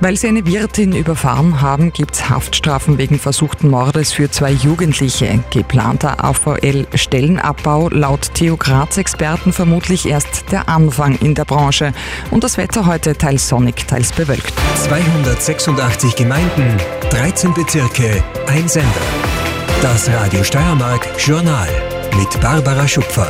Weil sie eine Wirtin überfahren haben, gibt es Haftstrafen wegen versuchten Mordes für zwei Jugendliche. Geplanter AVL-Stellenabbau laut Theo Graz-Experten vermutlich erst der Anfang in der Branche. Und das Wetter heute teils sonnig, teils bewölkt. 286 Gemeinden, 13 Bezirke, ein Sender. Das Radio Steiermark Journal mit Barbara Schupfer.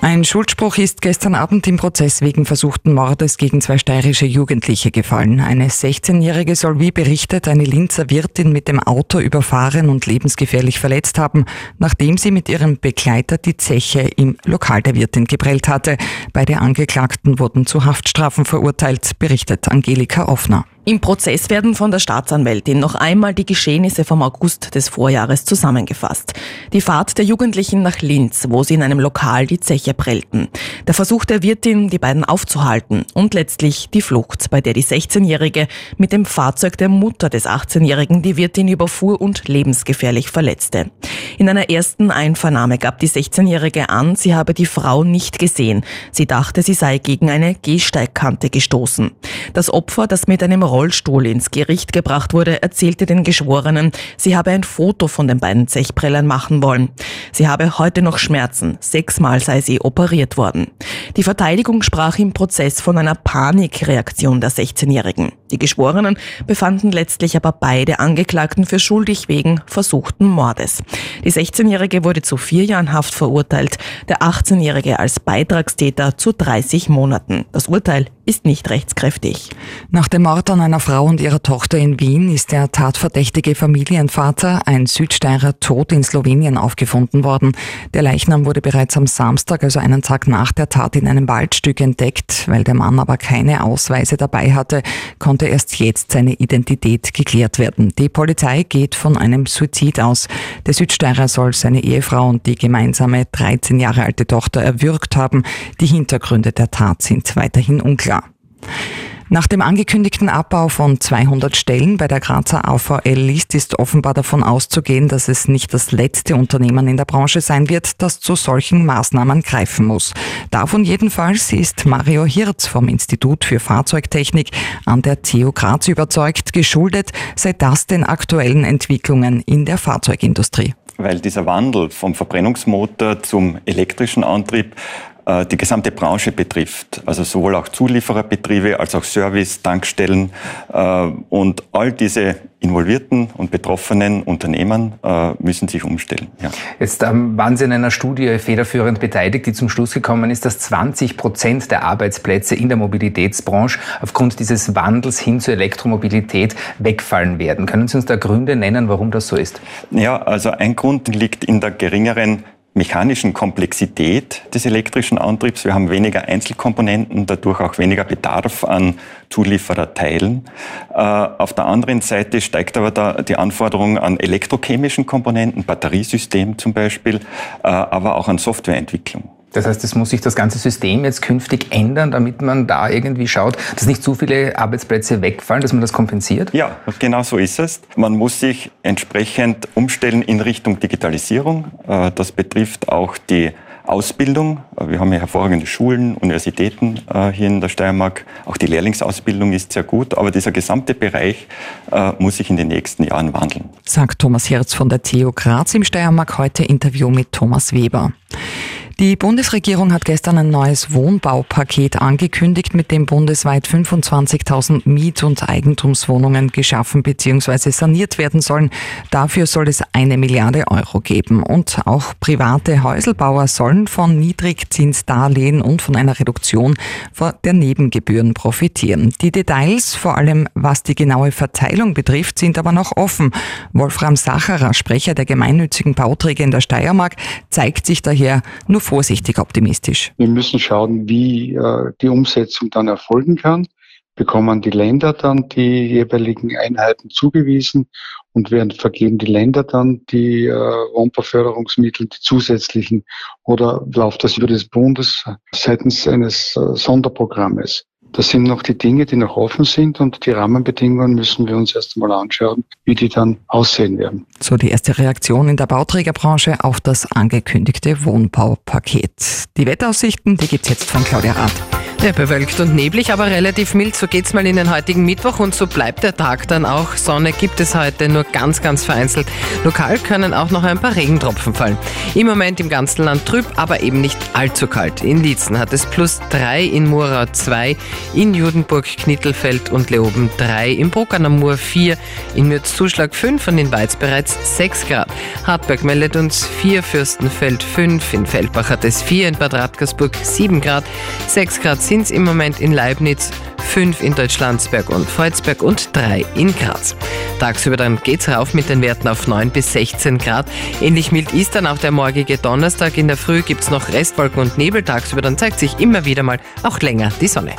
Ein Schuldspruch ist gestern Abend im Prozess wegen versuchten Mordes gegen zwei steirische Jugendliche gefallen. Eine 16-Jährige soll wie berichtet eine Linzer Wirtin mit dem Auto überfahren und lebensgefährlich verletzt haben, nachdem sie mit ihrem Begleiter die Zeche im Lokal der Wirtin geprellt hatte. Beide Angeklagten wurden zu Haftstrafen verurteilt, berichtet Angelika Offner. Im Prozess werden von der Staatsanwältin noch einmal die Geschehnisse vom August des Vorjahres zusammengefasst. Die Fahrt der Jugendlichen nach Linz, wo sie in einem Lokal die Zeche prellten. Der Versuch der Wirtin, die beiden aufzuhalten. Und letztlich die Flucht, bei der die 16-Jährige mit dem Fahrzeug der Mutter des 18-Jährigen die Wirtin überfuhr und lebensgefährlich verletzte. In einer ersten Einvernahme gab die 16-Jährige an, sie habe die Frau nicht gesehen. Sie dachte, sie sei gegen eine Gehsteigkante gestoßen. Das Opfer, das mit einem Rollstuhl ins Gericht gebracht wurde, erzählte den Geschworenen, sie habe ein Foto von den beiden Zechprellern machen wollen. Sie habe heute noch Schmerzen. Sechsmal sei sie operiert worden. Die Verteidigung sprach im Prozess von einer Panikreaktion der 16-Jährigen. Die Geschworenen befanden letztlich aber beide Angeklagten für schuldig wegen versuchten Mordes. Die 16-Jährige wurde zu vier Jahren Haft verurteilt, der 18-Jährige als Beitragstäter zu 30 Monaten. Das Urteil ist nicht rechtskräftig. Nach dem Mord an einer Frau und ihrer Tochter in Wien ist der tatverdächtige Familienvater, ein Südsteirer, tot in Slowenien aufgefunden worden. Der Leichnam wurde bereits am Samstag, also einen Tag nach der Tat, in einem Waldstück entdeckt. Weil der Mann aber keine Ausweise dabei hatte, konnte erst jetzt seine Identität geklärt werden. Die Polizei geht von einem Suizid aus. Der Südsteirer soll seine Ehefrau und die gemeinsame 13 Jahre alte Tochter erwürgt haben. Die Hintergründe der Tat sind weiterhin unklar. Nach dem angekündigten Abbau von 200 Stellen bei der Grazer AVL-List ist offenbar davon auszugehen, dass es nicht das letzte Unternehmen in der Branche sein wird, das zu solchen Maßnahmen greifen muss. Davon jedenfalls ist Mario Hirz vom Institut für Fahrzeugtechnik an der TU Graz überzeugt, geschuldet sei das den aktuellen Entwicklungen in der Fahrzeugindustrie weil dieser Wandel vom Verbrennungsmotor zum elektrischen Antrieb äh, die gesamte Branche betrifft. Also sowohl auch Zuliefererbetriebe als auch Service, Tankstellen äh, und all diese involvierten und betroffenen Unternehmen äh, müssen sich umstellen. Ja. Jetzt ähm, waren Sie in einer Studie federführend beteiligt, die zum Schluss gekommen ist, dass 20 Prozent der Arbeitsplätze in der Mobilitätsbranche aufgrund dieses Wandels hin zur Elektromobilität wegfallen werden. Können Sie uns da Gründe nennen, warum das so ist? Ja, also ein Grund liegt in der geringeren mechanischen Komplexität des elektrischen Antriebs. Wir haben weniger Einzelkomponenten, dadurch auch weniger Bedarf an Zuliefererteilen. Äh, auf der anderen Seite steigt aber da die Anforderung an elektrochemischen Komponenten, Batteriesystem zum Beispiel, äh, aber auch an Softwareentwicklung. Das heißt, es muss sich das ganze System jetzt künftig ändern, damit man da irgendwie schaut, dass nicht zu viele Arbeitsplätze wegfallen, dass man das kompensiert? Ja, genau so ist es. Man muss sich entsprechend umstellen in Richtung Digitalisierung. Äh, das betrifft auch die Ausbildung. Äh, wir haben ja hervorragende Schulen, Universitäten äh, hier in der Steiermark. Auch die Lehrlingsausbildung ist sehr gut, aber dieser gesamte Bereich muss sich in den nächsten Jahren wandeln. Sagt Thomas Herz von der TU Graz im Steiermark heute Interview mit Thomas Weber. Die Bundesregierung hat gestern ein neues Wohnbaupaket angekündigt, mit dem bundesweit 25.000 Miet- und Eigentumswohnungen geschaffen bzw. saniert werden sollen. Dafür soll es eine Milliarde Euro geben. Und auch private Häuselbauer sollen von Niedrigzinsdarlehen und von einer Reduktion der Nebengebühren profitieren. Die Details, vor allem was die genaue Verteilung betrifft, sind aber noch offen. Wolfram Sacherer, Sprecher der gemeinnützigen Bauträger in der Steiermark, zeigt sich daher nur vorsichtig optimistisch. Wir müssen schauen, wie äh, die Umsetzung dann erfolgen kann. Bekommen die Länder dann die jeweiligen Einheiten zugewiesen und werden vergeben die Länder dann die äh, Wohnbauförderungsmittel, die zusätzlichen, oder läuft das über des Bundes seitens eines äh, Sonderprogrammes? Das sind noch die Dinge, die noch offen sind und die Rahmenbedingungen müssen wir uns erst einmal anschauen, wie die dann aussehen werden. So die erste Reaktion in der Bauträgerbranche auf das angekündigte Wohnbaupaket. Die Wettaussichten, die gibt's jetzt von Claudia Rath. Ja, bewölkt und neblig, aber relativ mild. So geht's mal in den heutigen Mittwoch und so bleibt der Tag dann auch. Sonne gibt es heute nur ganz, ganz vereinzelt. Lokal können auch noch ein paar Regentropfen fallen. Im Moment im ganzen Land trüb, aber eben nicht allzu kalt. In Lietzen hat es plus drei, in Murau zwei, in Judenburg, Knittelfeld und Leoben drei, im Bruck der Mur vier, in Mürzzuschlag fünf und in Weiz bereits sechs Grad. Hartberg meldet uns vier, Fürstenfeld fünf, in Feldbach hat es vier, in Bad Radkersburg sieben Grad, sechs Grad sind es im Moment in Leibniz, 5 in Deutschlandsberg und Freuzberg und 3 in Graz. Tagsüber dann geht's rauf mit den Werten auf 9 bis 16 Grad. Ähnlich mild ist dann auch der morgige Donnerstag. In der Früh gibt's noch Restwolken und Nebel. Tagsüber dann zeigt sich immer wieder mal auch länger die Sonne.